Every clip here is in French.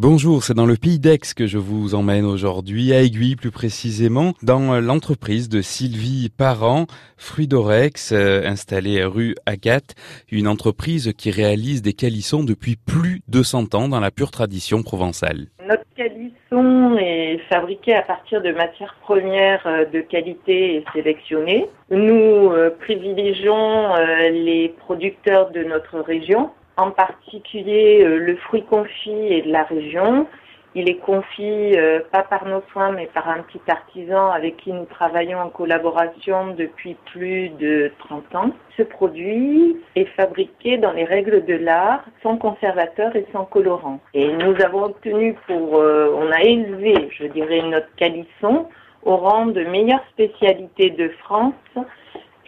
Bonjour, c'est dans le pays d'Aix que je vous emmène aujourd'hui, à Aiguille plus précisément, dans l'entreprise de Sylvie Parent, Fruidorex, euh, installée rue Agathe, une entreprise qui réalise des calissons depuis plus de 100 ans dans la pure tradition provençale. Notre calisson est fabriqué à partir de matières premières euh, de qualité et sélectionnées. Nous euh, privilégions les producteurs de notre région en particulier euh, le fruit confit est de la région. Il est confit euh, pas par nos soins mais par un petit artisan avec qui nous travaillons en collaboration depuis plus de 30 ans. Ce produit est fabriqué dans les règles de l'art, sans conservateur et sans colorant. Et nous avons obtenu pour, euh, on a élevé, je dirais, notre calisson au rang de meilleure spécialité de France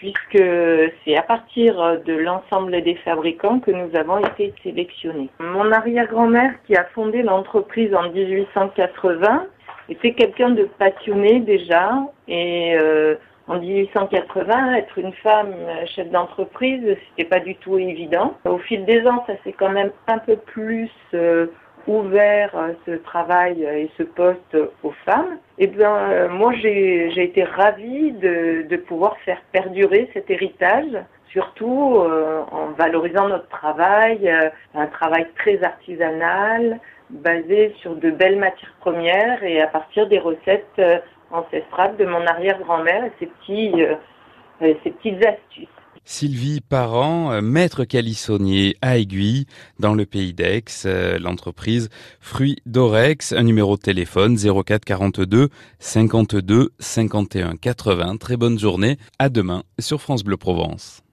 puisque c'est à partir de l'ensemble des fabricants que nous avons été sélectionnés. Mon arrière-grand-mère qui a fondé l'entreprise en 1880 était quelqu'un de passionné déjà et euh, en 1880, être une femme chef d'entreprise, c'était pas du tout évident. Au fil des ans, ça s'est quand même un peu plus euh, ouvert euh, ce travail et ce poste aux femmes, eh bien, euh, moi, j'ai été ravie de, de, pouvoir faire perdurer cet héritage, surtout euh, en valorisant notre travail, un travail très artisanal, basé sur de belles matières premières et à partir des recettes ancestrales de mon arrière-grand-mère et petits, ses petites astuces. Sylvie Parent, euh, maître calissonnier à Aiguille, dans le pays d'Aix, euh, l'entreprise Fruits d'Orex, un numéro de téléphone 04 42 52 51 80. Très bonne journée, à demain sur France Bleu Provence.